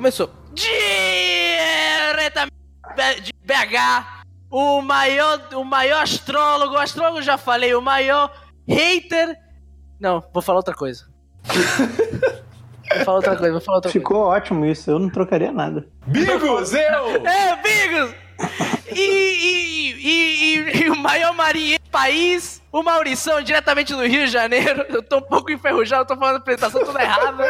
começou. Diretamente de BH, o maior, o maior astrólogo, o astrólogo já falei, o maior hater. Não, vou falar outra coisa. vou falar outra coisa, vou falar outra Ficou ótimo isso, eu não trocaria nada. Bigos, eu! coisa. É, Bigos! E, e, e, e- e o maior marinheiro país, o Maurição, diretamente do Rio de Janeiro. Eu tô um pouco enferrujado, tô falando a apresentação toda errada.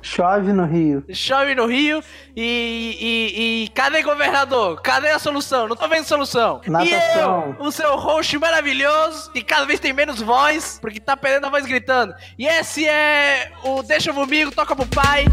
Chove no Rio. Chove no Rio e, e, e cadê governador? Cadê a solução? Não tô vendo solução. Natação. E eu, o seu host maravilhoso, que cada vez tem menos voz, porque tá perdendo a voz gritando. E esse é o Deixa Comigo, Toca pro Pai,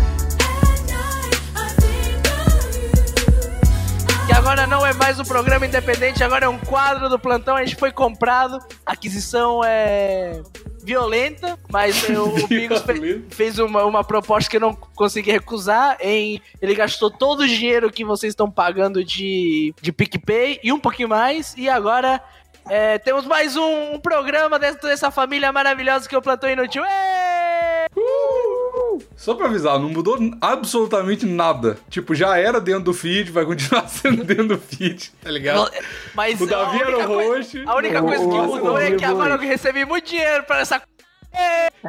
que agora não é mais um programa independente, agora é um quadro do plantão, a gente foi comprado, a aquisição é violenta, mas eu- o Bigos fe- fez uma, uma proposta que eu não consegui recusar, em ele gastou todo o dinheiro que vocês estão pagando de, de PicPay e um pouquinho mais, e agora é, temos mais um, um programa dentro dessa família maravilhosa que é o Plantão Inútil. Êêê! Só pra avisar, não mudou absolutamente nada. Tipo, já era dentro do feed, vai continuar sendo dentro do feed, tá ligado? Mas O Davi era o host. A única coisa que mudou é que agora eu recebi muito dinheiro pra essa.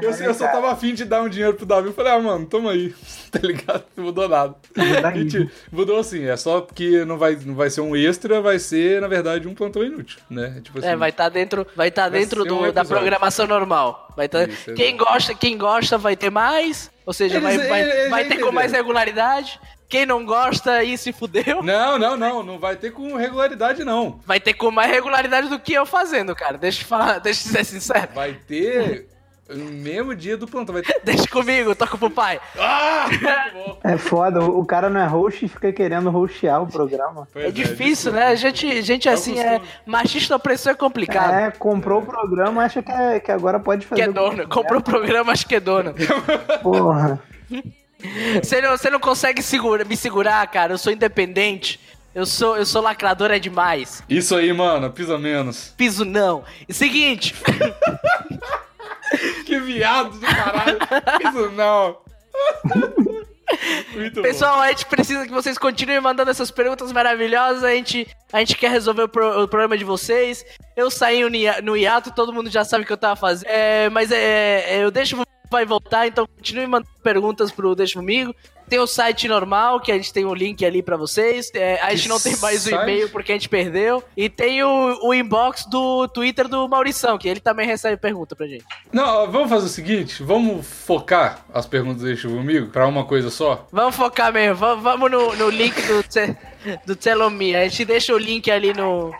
Eu, eu só tava afim de dar um dinheiro pro Davi. Eu falei, ah, mano, toma aí. Tá ligado? Não mudou nada. Mentira. Mudou assim, é só porque não vai, não vai ser um extra, vai ser, na verdade, um plantão inútil, né? Tipo assim, É, vai estar dentro, vai tá Vai dentro do- um da programação normal. Vai tá, Isso, quem gosta, quem gosta vai ter mais, ou seja, vai, Eles- vai, eles vai ter com entenderam. mais regularidade. Quem não gosta aí se fudeu. Não, não, não, não vai ter com regularidade, não. Vai ter com mais regularidade do que eu fazendo, cara. Deixa eu falar, deixa eu ser sincero. Vai ter no mesmo dia do plantão. Vai ter... Deixa comigo, toca pro pai. Ah! É foda, o cara não é host e fica querendo hostear o programa. Pois É difícil, né? A gente, gente assim é. Machista opressor é complicado. É, comprou o programa, acha que, é- que agora pode fazer. Que é dono. Comprou o programa, acho que é dono. Porra. Você não, você não consegue segura, me segurar, cara. Eu sou independente. Eu sou, eu sou lacradora demais. Isso aí, mano, pisa menos. Piso não. Seguinte, Que viado do caralho. Isso não. Muito pessoal, a gente precisa que vocês continuem mandando essas perguntas maravilhosas. A gente, a gente quer resolver o, pro- o problema de vocês. Eu saí no hiato, todo mundo já sabe o que eu tava fazendo. É, mas é, é, eu deixo vai voltar, então continue mandando perguntas pro Deixa Comigo. Tem o site normal, que a gente tem o link ali pra vocês. É, a gente Que não tem mais o e-mail porque a gente perdeu. E tem o, o inbox do Twitter do Maurição, que ele também recebe pergunta pra gente. Não, vamos fazer o seguinte, vamos focar as perguntas deixa comigo pra uma coisa só. Vamos focar mesmo, vamos, vamos no, no link do, do Telomi. A gente deixa o link ali no,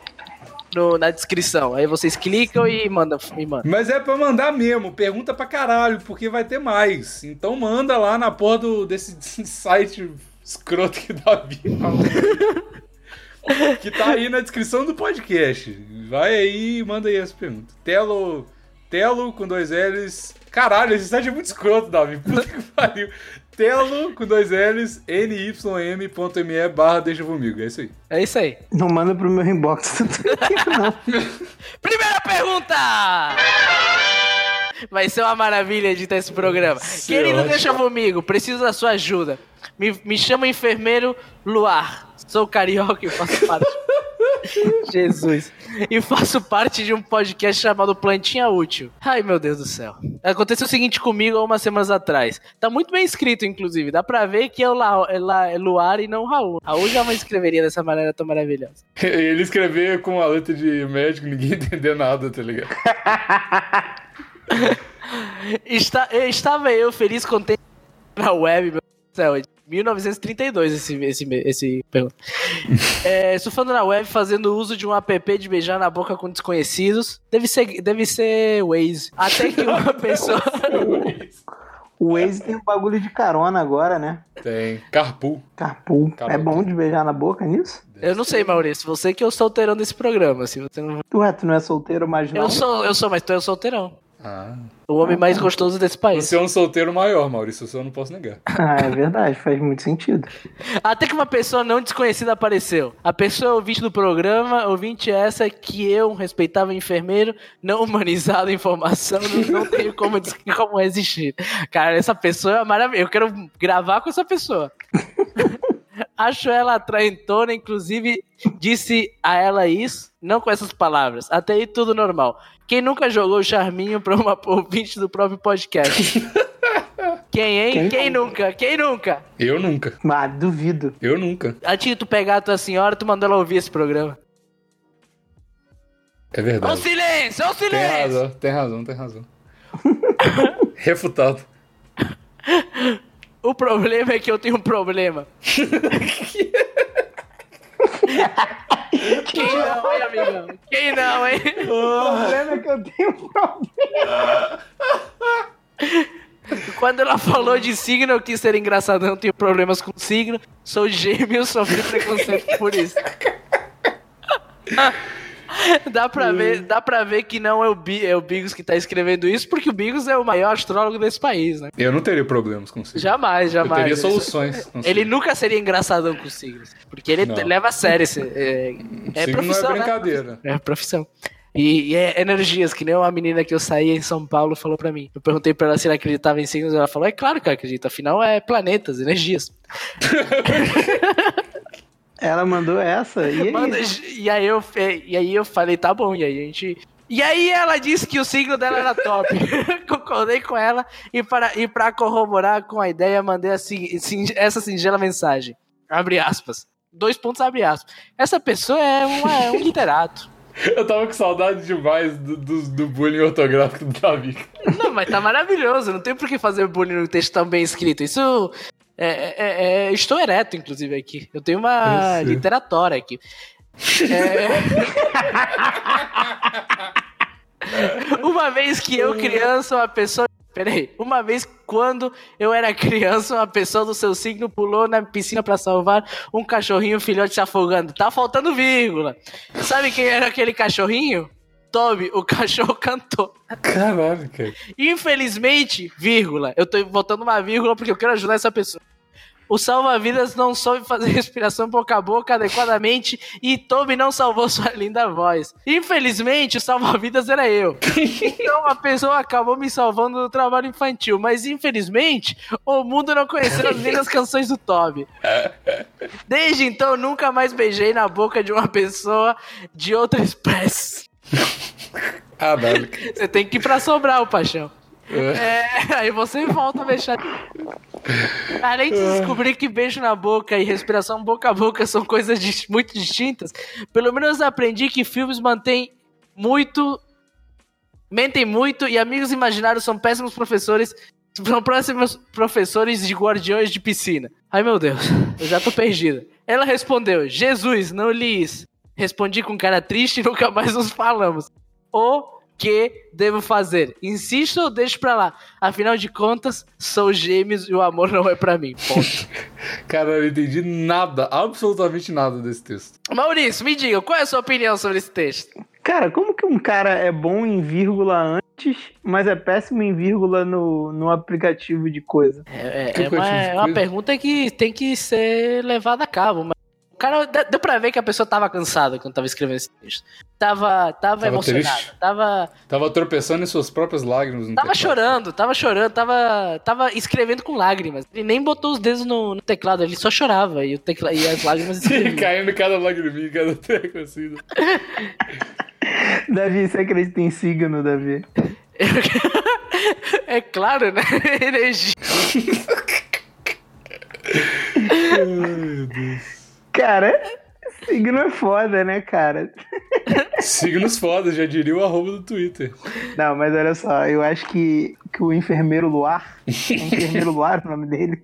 no- na descrição. Aí vocês clicam e mandam. E mandam. Mas é pra mandar mesmo, pergunta pra caralho, porque vai ter mais. Então manda lá na porra do, desse site escroto que Davi falou. que tá aí na descrição do podcast. Vai aí e manda aí essa pergunta. Telo, Telo com dois L's. Caralho, esse site é muito escroto, Davi. Puta que pariu. Telo com dois L's, nym.me barra deixa comigo. É isso aí. É isso aí. Não manda pro meu inbox. não. Primeira pergunta! Vai ser uma maravilha editar esse programa. Querido, ótimo. deixa comigo, preciso da sua ajuda. Me, me chama enfermeiro Luar. Sou carioca e faço parte. Jesus. E faço parte de um podcast chamado Plantinha Útil. Ai, meu Deus do céu. Aconteceu o seguinte comigo há umas semanas atrás. Tá muito bem escrito, inclusive. Dá pra ver que é o La, é La- é Luar e não o Raul. Raul jamais escreveria dessa maneira tão maravilhosa. Ele escrever com a letra de médico, ninguém entender nada, tá ligado? Está, estava eu feliz, contente na web, meu Deus do céu. É de 1932 esse, esse, esse pergunta. É, surfando na web, fazendo uso de um app de beijar na boca com desconhecidos. Deve ser, deve ser Waze. Até que uma pessoa. O Waze tem um bagulho de carona agora, né? Tem. Carpool. Carpool. Caramba. É bom de beijar na boca nisso? Eu não sei, Maurício. Você que é o solteirão desse programa. Se você não... Ué, tu não é solteiro mais não? Eu sou, eu sou, mas tu é o solteirão. Ah. O homem mais gostoso desse país. Você é um solteiro maior, Maurício, isso eu não posso negar. Ah, é verdade, faz muito sentido. Até que uma pessoa não desconhecida apareceu. A pessoa ouvinte do programa, ouvinte essa que eu, um respeitável enfermeiro, não humanizado em informação, não, não tenho como, como existir. Cara, essa pessoa é maravilhosa. Eu quero gravar com essa pessoa. Acho ela atraentona, inclusive disse a ela isso, não com essas palavras. Até aí tudo normal. Quem nunca jogou charminho pra uma ouvinte do próprio podcast? Quem, hein? Quem, Quem nunca? Quem nunca? Eu nunca. Ah, duvido. Eu nunca. Antes de tu pegar a tua senhora, tu mandou ela ouvir esse programa. É Ô verdade. silêncio, ô Tem silêncio! razão, tem razão, tem razão. Refutado. O problema é que eu tenho um problema. Quem não, hein, amigão? Quem não, hein? O problema é que eu tenho um problema. Quando ela falou de signo, eu quis ser engraçadão, tenho problemas com signo, sou gêmeo, sofri preconceito por isso. Dá pra, ver, dá pra ver que não é o, Bi, é o Bigos que tá escrevendo isso, porque o Bigos é o maior astrólogo desse país, né? Eu não teria problemas com signo. Jamais, Eu jamais. teria soluções. Ele nunca seria engraçadão com signos, porque ele Não. leva a sério esse. É, é signo não profissão, é né? brincadeira. É profissão. E, e é energias, que nem uma menina que eu saí em São Paulo falou pra mim. Eu perguntei pra ela se ela acreditava em signos, ela falou: é claro que eu acredito, afinal é planetas, energias. Ela mandou essa. E aí? Manda- e, aí eu, e aí eu falei: tá bom, e aí a gente. E aí ela disse que o signo dela era top. Concordei com ela e para, e pra corroborar com a ideia, mandei assim, essa singela mensagem. Abre aspas. Dois pontos abre aspas. Essa pessoa é, uma- é um literato. Eu tava com saudade demais do, do, do bullying ortográfico do Davi. Não, mas tá maravilhoso. Não tem por que fazer bullying no texto tão bem escrito. Isso. É, é- é- estou ereto, inclusive, aqui. Eu tenho uma Eu sei. literatura aqui. É... uma vez que eu, criança, uma pessoa. Peraí. Uma vez, quando eu era criança, uma pessoa do seu signo pulou na piscina pra salvar um cachorrinho filhote se afogando. Tá faltando vírgula. Sabe quem era aquele cachorrinho? Toby, o cachorro cantou. Caralho, cara. Infelizmente, vírgula, eu tô botando uma vírgula porque eu quero ajudar essa pessoa. O salva-vidas não soube fazer respiração boca a boca adequadamente e Toby não salvou sua linda voz. Infelizmente, o salva-vidas era eu. Então a pessoa acabou me salvando do trabalho infantil, mas infelizmente o mundo não conheceu as lindas canções do Toby. Desde então, nunca mais beijei na boca de uma pessoa de outra espécie. Caralho. Você tem que ir pra Sobral, paixão. É. É, aí você volta a beijar. Além de descobrir que beijo na boca e respiração boca a boca são coisas muito distintas, pelo menos aprendi que filmes mantêm muito. mentem muito e amigos imaginários são péssimos professores. São próximos professores de guardiões de piscina. Ai meu Deus, eu já tô perdida. Ela respondeu: Jesus, não li isso. Respondi com cara triste e nunca mais nos falamos. O que devo fazer? Insisto ou deixo pra lá? Afinal de contas, sou gêmeos e o amor não é pra mim. Ponto. Cara, eu não entendi nada, absolutamente nada desse texto. Maurício, me diga, qual é a sua opinião sobre esse texto? Cara, como que um cara é bom em vírgula antes, mas é péssimo em vírgula no, no aplicativo de coisa? É, é- é uma, é uma coisa. pergunta que tem que ser levada a cabo. Mas cara, deu pra ver que a pessoa tava cansada quando tava escrevendo esse texto. Tava, tava, Tava emocionada. triste. Tava, Tava tropeçando em suas próprias lágrimas. no tava teclado. chorando, tava chorando, tava, tava escrevendo com lágrimas. Ele nem botou os dedos no, no teclado, ele só chorava e, o tecla, e as lágrimas. Caindo cada lagriminha, cada tecla assim. né? Davi, você acredita em signo, Davi? é claro, né? Energia. Cara, signo é foda, né, cara? Signos foda, já diria o arroba do Twitter. Não, mas olha só, eu acho que, que o enfermeiro Luar, é enfermeiro Luar o nome dele.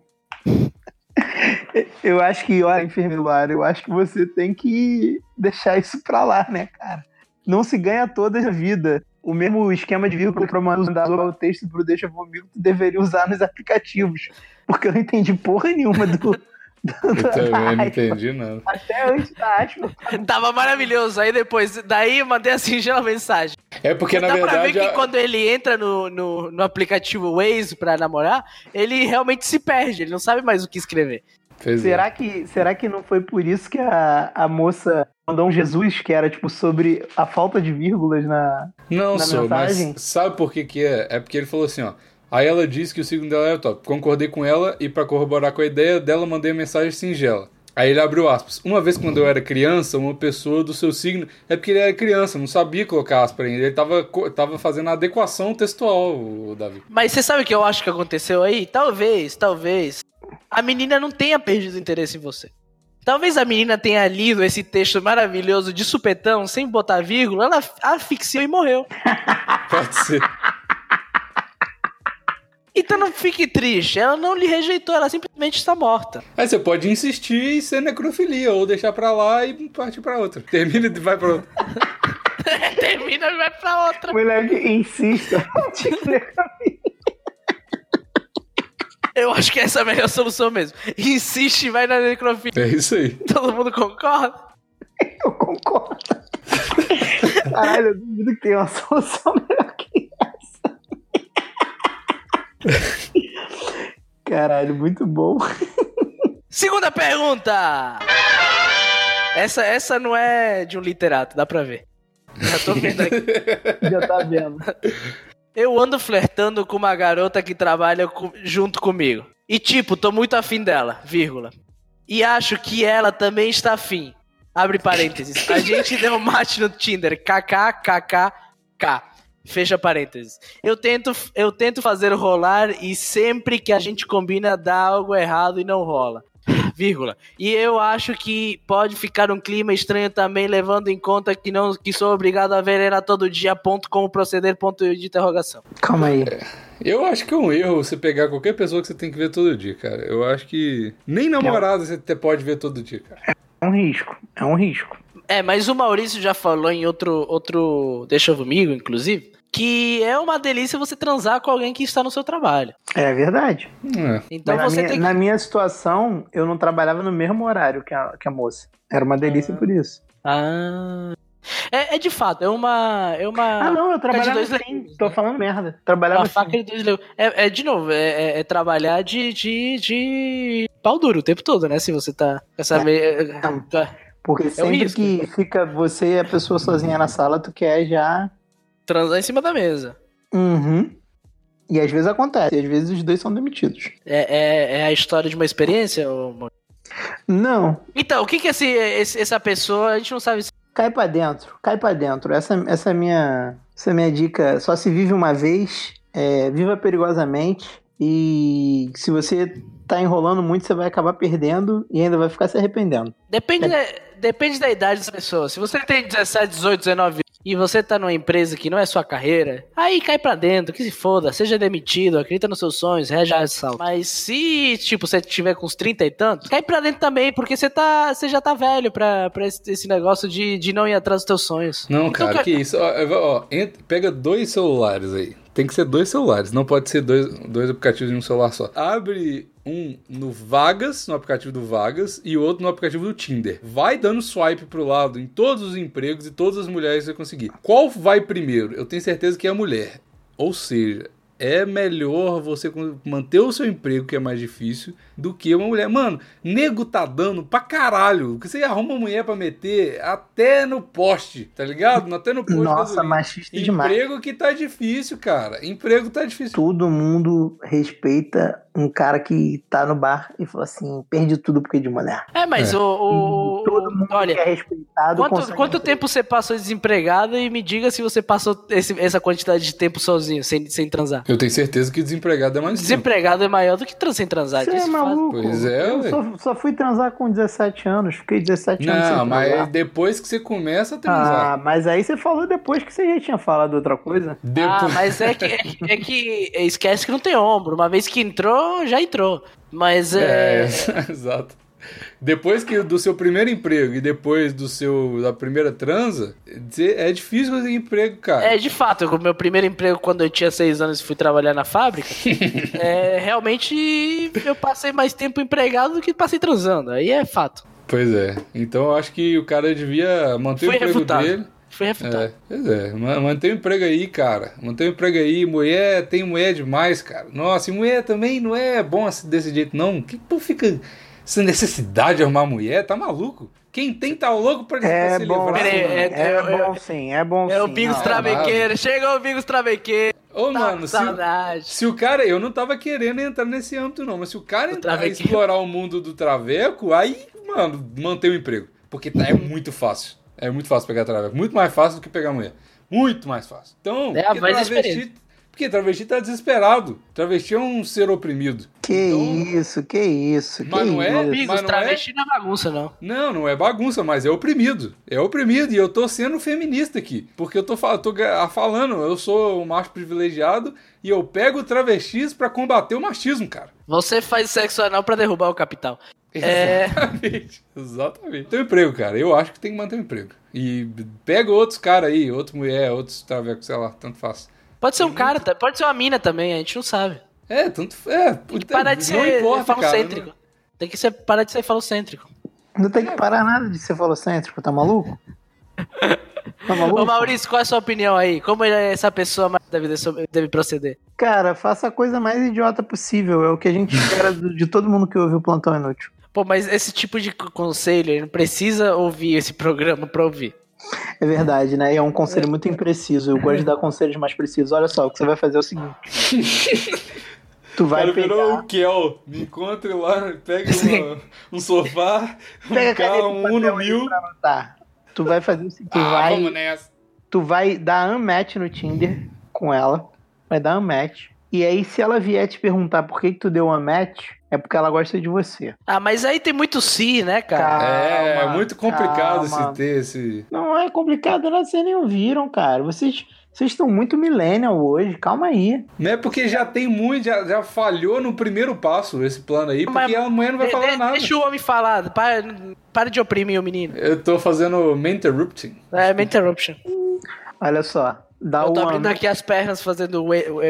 Eu acho que, olha, enfermeiro Luar, eu acho que você tem que deixar isso pra lá, né, cara? Não se ganha toda a vida. O mesmo esquema de vírgula para mandar o texto pro Deixa Comigo, tu deveria usar nos aplicativos. Porque eu não entendi porra nenhuma do. Eu também não entendi nada. Até antes da aspa. Tava maravilhoso. Aí depois, daí eu mandei a singela mensagem. É porque, na Dá pra verdade, ver que a- quando ele entra no, no, no aplicativo Waze pra namorar, ele realmente se perde, ele não sabe mais o que escrever. Pois é. Será que, será que não foi por isso que a, a moça mandou um Jesus, que era tipo sobre a falta de vírgulas na. Não, na sou, mensagem? mas sabe por que que é? É porque ele falou assim, ó. Aí ela disse que o signo dela era top. Concordei com ela e para corroborar com a ideia dela, mandei uma mensagem singela. Aí ele abriu aspas. Uma vez quando eu era criança, uma pessoa do seu signo. É porque ele era criança, não sabia colocar aspas ainda. Ele tava, tava fazendo a adequação textual, o Davi. Mas você sabe o que eu acho que aconteceu aí? Talvez, talvez. A menina não tenha perdido interesse em você. Talvez a menina tenha lido esse texto maravilhoso de supetão, sem botar vírgula, ela asfixiou e morreu. Pode ser. Então não fique triste, ela não lhe rejeitou, ela simplesmente está morta. Aí você pode insistir e ser necrofilia, ou deixar pra lá e partir pra outra. Termina e vai pra outra. Termina e vai pra outra. Moleque, insista. Eu acho que essa é a melhor solução mesmo. Insiste e vai na necrofilia. É isso aí. Todo mundo concorda? Eu concordo. Caralho, eu duvido que tenha uma solução melhor que essa. Caralho, muito bom. Segunda pergunta! Essa, essa não é de um literato, dá pra ver. Já tô vendo aqui. Já tá vendo. Eu ando flertando com uma garota que trabalha com- junto comigo. E tipo, tô muito afim dela, vírgula. E acho que ela também está afim. Abre parênteses. A gente deu match no Tinder. KKKKK. Fecha parênteses. Eu tento, eu tento fazer rolar e sempre que a gente combina dá algo errado e não rola. Vírgula. E eu acho que pode ficar um clima estranho também, levando em conta que não que sou obrigado a ver ela todo dia, ponto como proceder, ponto de interrogação. Calma aí. Eu acho que é um erro você pegar qualquer pessoa que você tem que ver todo dia, cara. Eu acho que nem namorada você te- pode ver todo dia, cara. É um risco. É um risco. É, mas o Maurício já falou em outro, outro Deixa comigo, inclusive, que é uma delícia você transar com alguém que está no seu trabalho. É verdade. É. Então Mas na, você minha, tem que... na minha situação, eu não trabalhava no mesmo horário que a, que a moça. Era uma delícia por isso. Ah... É, é de fato, é uma... É uma... Ah, não, eu trabalhava dois sim. legumes, Tô né? falando merda. Trabalhava Uma faca sim. de dois legumes. É, é, de novo, é, é- é trabalhar de, de, de pau duro o tempo todo, né? Se você tá essa... É. me- Não. Porque sempre risco. que fica você e a pessoa sozinha na sala, tu quer já. Transar em cima da mesa. Uhum. E às vezes acontece, e às vezes os dois são demitidos. É, é, é a história de uma experiência? Maurício? Não, Então, o que que esse, esse- essa pessoa... A gente não sabe se cai pra dentro, cai pra dentro. Essa, essa é minha, essa é minha dica. Só se vive uma vez, é, viva perigosamente. E se você tá enrolando muito, você vai acabar perdendo e ainda vai ficar se arrependendo. Depende, da, depende da idade dessa pessoa. Se você tem 17, 18, 19 anos e você tá numa empresa que não é sua carreira, aí cai pra dentro, que se foda, seja demitido, acredita nos seus sonhos, reja a salto. Mas se, tipo, você tiver com uns 30 e tantos, cai pra dentro também, porque você tá, você já tá velho pra, pra esse, esse negócio de, de não ir atrás dos teus sonhos. Não, Então, cara, que isso. Ó, ó, pega dois celulares aí. Tem que ser dois celulares, não pode ser dois, dois aplicativos em um celular só. Abre um no Vagas, no aplicativo do Vagas, e outro no aplicativo do Tinder. Vai dando swipe pro lado em todos os empregos e todas as mulheres que você conseguir. Qual vai primeiro? Eu tenho certeza que é a mulher. Ou seja, é melhor você manter o seu emprego, que é mais difícil, do que uma mulher. Mano, nego tá dando pra caralho. Que você arruma uma mulher pra meter até no poste, tá ligado? Até no poste. Nossa, machista demais. Emprego que tá difícil, cara. Emprego tá difícil. Todo mundo respeita um cara que tá no bar e fala assim: perdi tudo porque de mulher. É, mas É. o, o- Todo mundo Olha, que é respeitado. Quanto, quanto tempo você passou desempregado e me diga se você passou esse- essa quantidade de tempo sozinho, sem, sem transar. Eu tenho certeza que desempregado é mais tempo. Desempregado é maior do que trans sem transar. Você é isso faz- maluco? Pois é, Eu só, só fui transar com 17 anos. Fiquei 17 anos sem Não, mas transar. depois que você começa a transar. Ah, mas aí você falou depois que você já tinha falado outra coisa. Ah, depois... mas é que, é, que- é que esquece que não tem ombro. Uma vez que entrou, já entrou. Mas É, é. exato. Depois que do seu primeiro emprego e depois do seu da primeira transa, é difícil conseguir emprego, cara. É, de fato, o meu primeiro emprego quando eu tinha seis anos e fui trabalhar na fábrica, é, realmente eu passei mais tempo empregado do que passei transando. Aí é fato. Pois é. Então eu acho que o cara devia manter Fui o emprego refutado. dele. Fui refutado. É, pois é, Ma- mantém o emprego aí, cara. Mantém o emprego aí. Mulher tem mulher demais, cara. Nossa, e mulher também não é bom assim desse jeito, não. Que pô fica essa necessidade de arrumar mulher? Tá maluco? Quem tem tá louco pra, pra É se bom, livrar. Sim, é- é, é- bom sim, é bom É o sim. Bigos Não, Travequeiro. Chegou o Bigos Travequeiro. Ô, Tá mano, se, saudade. se o cara. Eu não tava querendo entrar nesse âmbito, não, mas se o cara Do entrar e explorar o mundo do traveco, aí, mano, mantém o emprego. Porque tá, é muito fácil. É muito fácil pegar traveco. Muito mais fácil do que pegar mulher. Muito mais fácil. Então, É a da travesti. Porque travesti tá desesperado. Travesti é um ser oprimido. Que Então- isso, que isso, que Mas não é, isso. Amigos, mas não travesti não é bagunça, não. Não, não é bagunça, mas é oprimido. É oprimido e eu tô sendo feminista aqui. Porque eu tô, tô ga- falando, eu sou um macho privilegiado e eu pego travestis pra combater o machismo, cara. Você faz sexo anal pra derrubar o capital. É. Exatamente. Exatamente. Tem um emprego, cara. Eu acho que tem que manter o emprego. E pega outros caras aí, outra mulher, outros travecos, sei lá, tanto faz. Pode ser um cara, tá? pode ser uma mina também, a gente não sabe. É, tanto. É, Tem que parar de ser importa, cara. falocêntrico. Tem que ser, parar de ser falocêntrico. Não tem que parar nada de ser falocêntrico, tá maluco? Tá maluco? Ô Maurício, qual é a sua opinião aí? Como essa pessoa mais deve, deve proceder? Cara, faça a coisa mais idiota possível. É o que a gente espera de todo mundo que ouve o Plantão Inútil. Pô, mas esse tipo de conselho, ele não precisa ouvir esse programa pra ouvir. É verdade, né? E é um conselho muito impreciso. Eu gosto de dar conselhos mais precisos. Olha só, o que você vai fazer é o seguinte. Tu vai cara virou pegar... o Kel. Me encontre lá, pega uma- um sofá, Pega um carro, um Uno mil. Tu vai fazer o seguinte. Tu Ah, vai... vamos nessa. tu vai dar unmatch no Tinder com ela, vai dar unmatch. E aí, se ela vier te perguntar por que, que tu deu unmatch, é porque ela gosta de você. Ah, mas aí tem muito si, né, cara? É, é Calma, muito complicado calma. esse ter esse. Não é complicado, não, vocês nem ouviram, cara. Vocês, vocês estão muito millennial hoje, calma aí. Não é porque já tem muito, já, já falhou no primeiro passo esse plano aí, porque Mas- a mulher não vai De- falar de- nada. Deixa o homem falar, para, para de oprimir o menino. Eu tô fazendo interrupting. É, uma interruption. Olha só, dá Eu tô abrindo un, aqui as pernas fazendo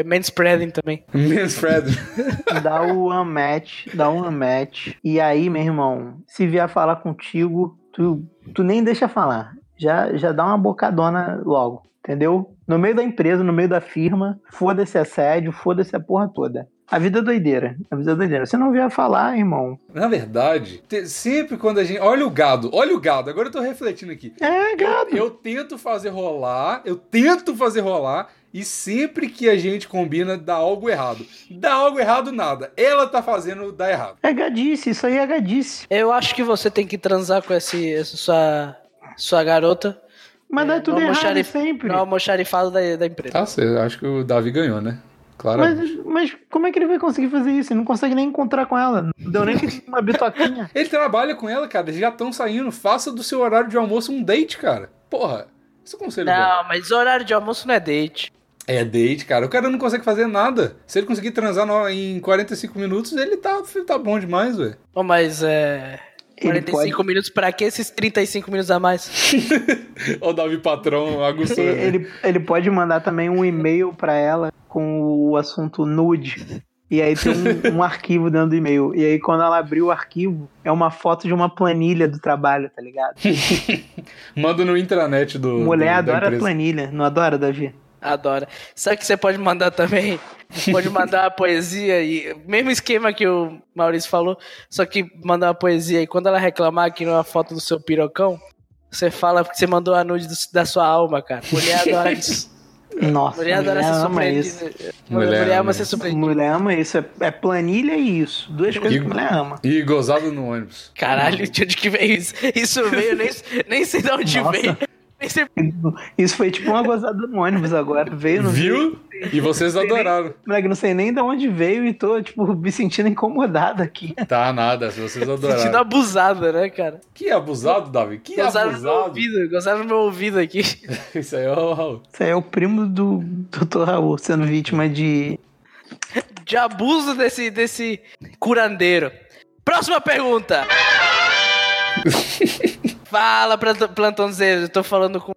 manspreading também. Men's Fred. dá o unmatch, dá o unmatch. E aí, meu irmão, se vier falar contigo, tu, tu nem deixa falar. Já, já dá uma bocadona logo, entendeu? No meio da empresa, no meio da firma, foda-se assédio, foda-se a porra toda. A vida é doideira, a vida é doideira. Se não vier falar, irmão, Na verdade, sempre quando a gente. Olha o gado, olha o gado, agora eu tô refletindo aqui. é, gado. Eu tento fazer rolar, eu tento fazer rolar, e sempre que a gente combina, dá algo errado. Dá algo errado, nada. Ela tá fazendo, dá errado. É gadice, isso aí é gadice. Eu acho que você tem que transar com esse, essa sua, sua garota Mas dá É, tudo no errado almoxarif- sempre. no almoxarifado da, da empresa. Tá certo, acho que o Davi ganhou, né? Claro. Mas, mas como é que ele vai conseguir fazer isso? Ele não consegue nem encontrar com ela. Não deu nem uma bitoquinha. Ele trabalha com ela, cara. Eles já estão saindo. Faça do seu horário de almoço um date, cara. Porra, esse é um conselho bom. Não, mas horário de almoço não é date. É date, cara. O cara não consegue fazer nada. Se ele conseguir transar no- em 45 minutos, ele tá, tá bom demais, velho. Pô, mas é. Ele 45 minutos pra que esses 35 minutos a mais? Ó, o Davi Patrão aguçou. né? Ele, ele pode mandar também um e-mail pra ela com o assunto nude. E aí tem um, um arquivo dentro do e-mail. E aí quando ela abrir o arquivo, é uma foto de uma planilha do trabalho, tá ligado? Manda no intranet do. Mulher do, adora planilha, não adora, Davi? Adora. Sabe que você pode mandar também? Pode mandar uma poesia e. Mesmo esquema que o Maurício falou, só que mandar uma poesia e quando ela reclamar aqui numa foto do seu pirocão, você fala que você mandou a nude do- da sua alma, cara. Mulher adora isso. Nossa, Mulher adora ser ama isso. surpreendida. Mulher Mulher, ama ser isso. surpreendida. Mulher ama isso. É, é planilha e isso. Duas coisas que mulher ama. E gozado no ônibus. Caralho, de onde que veio isso? Isso veio, nem, nem sei de onde Nossa. veio. Nem sei Isso foi tipo uma gozada no ônibus agora. Veio, veio. Viu? E vocês adoraram. Moleque, não sei nem de onde veio e tô, tipo, me sentindo incomodado aqui. Tá nada, se vocês sentindo adoraram. abusada, né, cara? Que abusado, Davi? Que Gozaram no meu abusado? ouvido, gozaram no meu ouvido aqui. Isso aí, ó. Isso aí é o primo do Dr. Raul sendo vítima de. De abuso desse, desse curandeiro. Próxima pergunta. Fala, planta- plantãozeiro. Eu tô falando com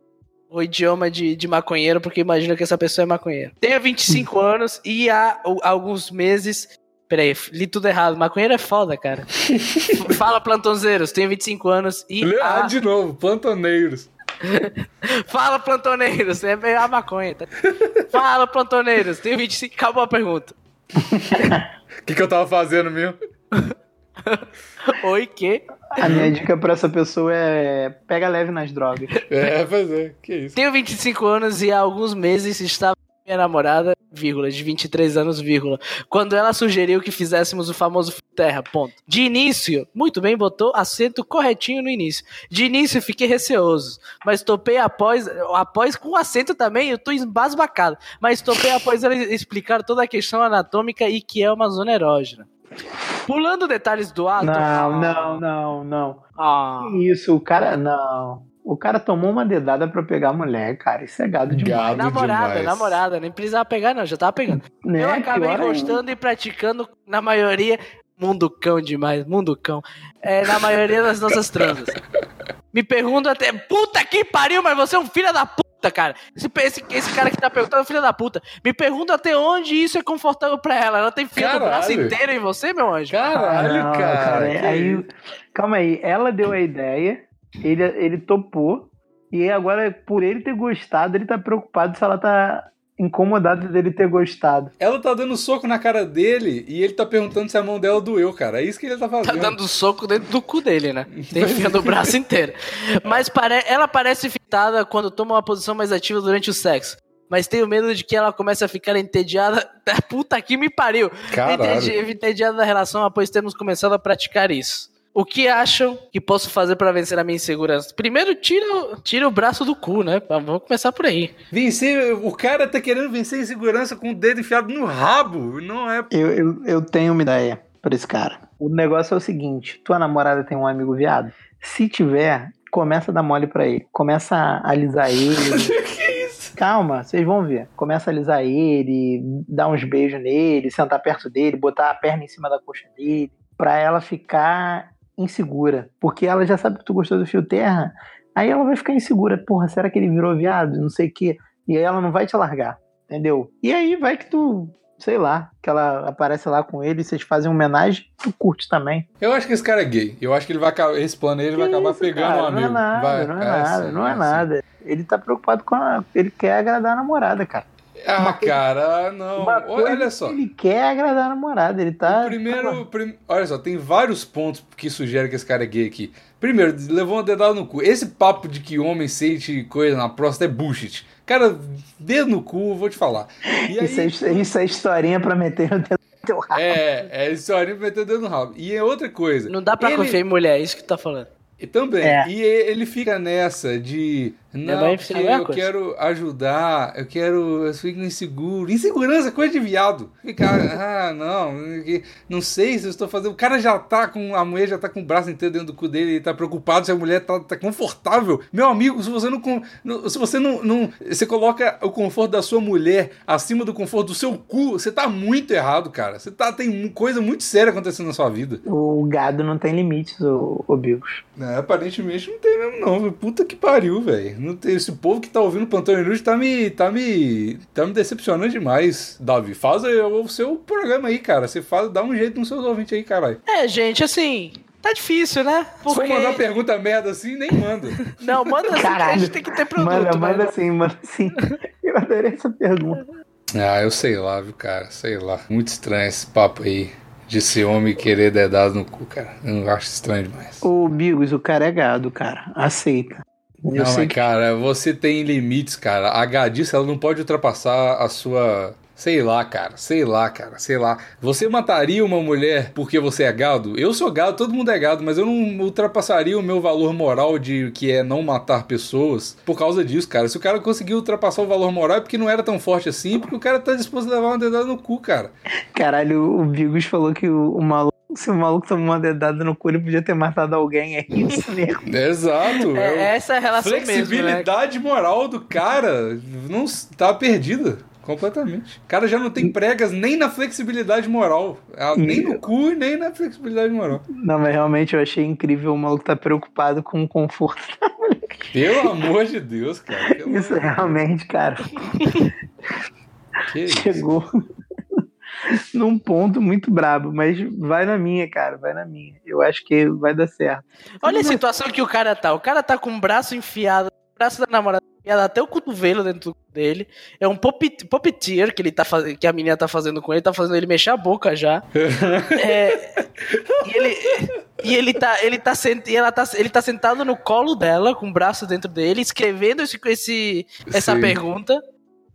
o idioma de, de maconheiro, porque imagino que essa pessoa é maconheiro. Tenho 25 anos e há alguns meses. Peraí, li tudo errado. Maconheiro é foda, cara. Fala, plantãozeiros. Tenho 25 anos e. Ah, há- de novo, plantoneiros. Fala, plantoneiros. É meio a maconha, tá? Fala, plantoneiros. Tenho 25. Acabou a pergunta. O que, que eu tava fazendo mesmo? Oi, que? A minha dica pra essa pessoa é pega leve nas drogas. É, pois é, que isso. Tenho 25 anos e há alguns meses estava com minha namorada vírgula, de 23 anos, vírgula, quando ela sugeriu que fizéssemos o famoso terra, ponto. De início, muito bem, botou acento corretinho no início. De início, fiquei receoso, mas topei após, após com acento também, eu tô embasbacado, mas topei após ela explicar toda a questão anatômica e que é uma zona erógena. Pulando detalhes do ato... Não, não, não, não. Ah, Que Isso, o cara. Não. O cara tomou uma dedada pra pegar a mulher, cara. Isso é gado demais. Gado namorada, demais. namorada, nem precisava pegar não, já tava pegando. Né? Eu acabei gostando e praticando, na maioria, mundo cão demais, mundo cão. É, na maioria das nossas transas. Me pergunto até, puta que pariu, mas você é um filho da puta, cara. Esse, esse, esse cara que tá perguntando filho da puta. Me pergunto até onde isso é confortável pra ela. Ela tem fio do braço inteiro em você, meu anjo? Caralho, Não, cara. que aí, calma aí, ela deu a ideia, ele, ele topou, e agora, por ele ter gostado, ele tá preocupado se ela tá incomodada dele ter gostado. Ela tá dando soco na cara dele e ele tá perguntando se a mão dela doeu, cara. É isso que ele tá Tá fazendo. dando soco dentro do cu dele, né? Tem enfiando o braço inteiro. Mas pare... ela parece fitada quando toma uma posição mais ativa durante o sexo. Mas tenho medo de que ela comece a ficar entediada. Puta que me pariu! Caralho. Entedi- Entediada da relação após termos começado a praticar isso. O que acham que posso fazer pra vencer a minha insegurança? Primeiro, tira, o- tira o braço do cu, né? Vamos começar por aí. Vencer, o cara tá querendo vencer a insegurança com o dedo enfiado no rabo. Não é. Eu, eu, eu tenho uma ideia pra esse cara. O negócio é o seguinte: tua namorada tem um amigo viado? Se tiver, começa a dar mole pra ele. Começa a alisar ele. que isso? Calma, vocês vão ver. Começa a alisar ele, dar uns beijos nele, sentar perto dele, botar a perna em cima da coxa dele, pra ela ficar insegura. Porque ela já sabe que tu gostou do fio terra, aí ela vai ficar insegura. Porra, será que ele virou viado? Não sei o quê. E aí ela não vai te largar, entendeu? E aí vai que tu, sei lá, que ela aparece lá com ele, vocês fazem homenagem, tu curte também. Eu acho que esse cara é gay. Eu acho que ele vai. Esse plano aí ele vai Que acabar isso, pegando cara? um amigo. Não é nada, Vai- não é, é nada, assim, não é, assim. nada. Ele tá preocupado com a. Ele quer agradar a namorada, cara. Ah, cara, não. Olha só. Ele quer agradar a namorada, ele tá. O primeiro, prim- olha só, tem vários pontos que sugerem que esse cara é gay aqui. Primeiro, levou uma dedada no cu. Esse papo de que homem sente coisa na próstata é bullshit. Cara, dedo no cu, vou te falar. E aí, Isso, é, isso é historinha pra meter o dedo no teu rabo. é, é historinha pra meter o dedo no rabo. E é outra coisa. Não dá pra ele, confiar em mulher, é isso que tu tá falando. E também. É. E ele fica nessa de. Não, mãe porque eu coisa. quero ajudar, eu quero. Eu fico inseguro. Insegurança, é coisa de viado. Ficar, ah, não, não sei se eu estou fazendo. O cara já tá com. A mulher já tá com o braço inteiro dentro do cu dele, ele tá preocupado se a mulher tá, tá confortável. Meu amigo, se você não. Se você não, não. Você coloca o conforto da sua mulher acima do conforto do seu cu, você tá muito errado, cara. Você tá. Tem coisa muito séria acontecendo na sua vida. O gado não tem limites, o, o Bigos. É, aparentemente não tem mesmo, não. Puta que pariu, velho. Não tem- Esse povo que tá ouvindo o Plantão Inútil tá me, tá me. tá me decepcionando demais, Davi. Faz o seu programa aí, cara. Você faz, dá um jeito nos seus ouvintes aí, caralho. É, gente, assim, tá difícil, né? Se for mandar pergunta merda assim, nem manda. Não, manda assim, que a Caralho. gente tem que ter produto. Manda, né? manda sim, manda sim. Eu adorei essa pergunta. ah, eu sei lá, viu, cara. Sei lá. Muito estranho esse papo aí de ser homem e querer dedado no cu, cara. Eu acho estranho demais. O Bigos, o cara é gado, cara. Aceita. Eu Não, mas que cara, você tem limites, cara. A gadice, ela não pode ultrapassar a sua. Sei lá, cara. Sei lá, cara. Sei lá. Você mataria uma mulher porque você é gado? Eu sou gado, todo mundo é gado, mas eu não ultrapassaria o meu valor moral de que é não matar pessoas por causa disso, cara. Se o cara conseguiu ultrapassar o valor moral é porque não era tão forte assim, porque o cara tá disposto a levar uma dedada no cu, cara. Caralho, o Bigos falou que o, o maluco, se o maluco tomou uma dedada no cu, ele podia ter matado alguém. É isso mesmo. Exato. É, é essa é a relação mesmo, né? Flexibilidade moral do cara não tá perdida. Completamente. O cara já não tem pregas nem na flexibilidade moral. Ah, Nem no cu e nem na flexibilidade moral. Não, mas realmente eu achei incrível o maluco tá preocupado com o conforto. Pelo amor de Deus, cara. Pelo Isso realmente, cara. Que isso? num ponto muito brabo. Mas vai na minha, cara, vai na minha. Eu acho que vai dar certo. Olha a situação que o cara tá. O cara tá com o braço enfiado, o braço da namorada enfiado até o cotovelo dentro dele. É um puppeteer que, ele tá faz... que a menina tá fazendo com ele, tá fazendo ele mexer a boca já. É, E ele. E ele tá, ele, tá sent... e ela tá, ele tá sentado no colo dela, com o braço dentro dele, escrevendo esse, esse, essa Sim. pergunta.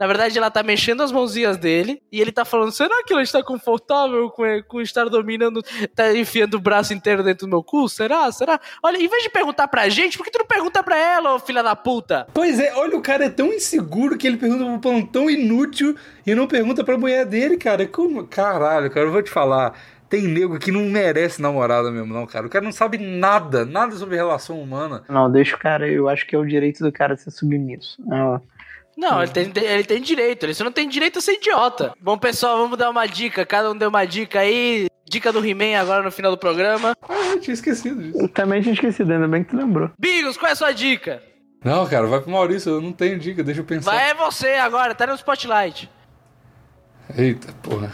Na verdade, ela tá mexendo as mãozinhas dele e ele tá falando: será que ela está confortável com, com estar dominando, tá enfiando o braço inteiro dentro do meu cu? Será? Será? Olha, em vez de perguntar pra gente, por que tu não pergunta pra ela, ô filha da puta? Pois é, olha, o cara é tão inseguro que ele pergunta pro plantão inútil e não pergunta pra mulher dele, cara. Como? Caralho, cara, eu vou te falar. Tem nego que não merece namorada mesmo, não, cara. O cara não sabe nada, nada sobre relação humana. Não, deixa o cara, eu acho que é o direito do cara ser submisso. Não, ele tem, ele tem direito, ele só não tem direito a ser idiota. Bom, pessoal, vamos dar uma dica. Cada um deu uma dica aí. Dica do He-Man agora no final do programa. Ah, eu tinha esquecido disso. Eu também tinha esquecido, ainda bem que tu lembrou. Bigos, qual é a sua dica? Não, cara, vai pro Maurício, eu não tenho dica, deixa eu pensar. Vai é você agora, tá no spotlight. Eita, porra.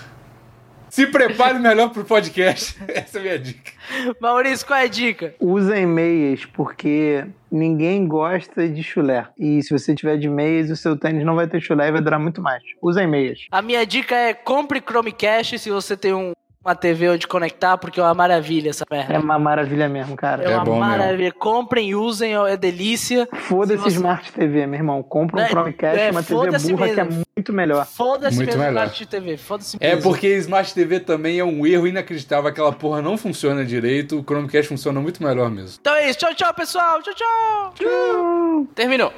Se prepare melhor pro podcast. Essa é a minha dica. Maurício, qual é a dica? Usem meias, porque ninguém gosta de chulé. E se você tiver de meias, o seu tênis não vai ter chulé e vai durar muito mais. Usem meias. A minha dica é compre Chromecast se você tem um- uma TV onde conectar, porque é uma maravilha essa merda. É uma maravilha mesmo, cara. É, É uma bom mesmo. maravilha. Comprem, usem, é delícia. Foda-se Se você- Smart TV, meu irmão. Compra um É, Chromecast, é, uma TV burra que é mesmo. muito melhor. Foda-se mesmo melhor. Smart TV. Foda-se É mesmo. porque Smart TV também é um erro inacreditável. Aquela porra não funciona direito. O Chromecast funciona muito melhor mesmo. Então é isso. Tchau, tchau, pessoal. Tchau, tchau. Terminou.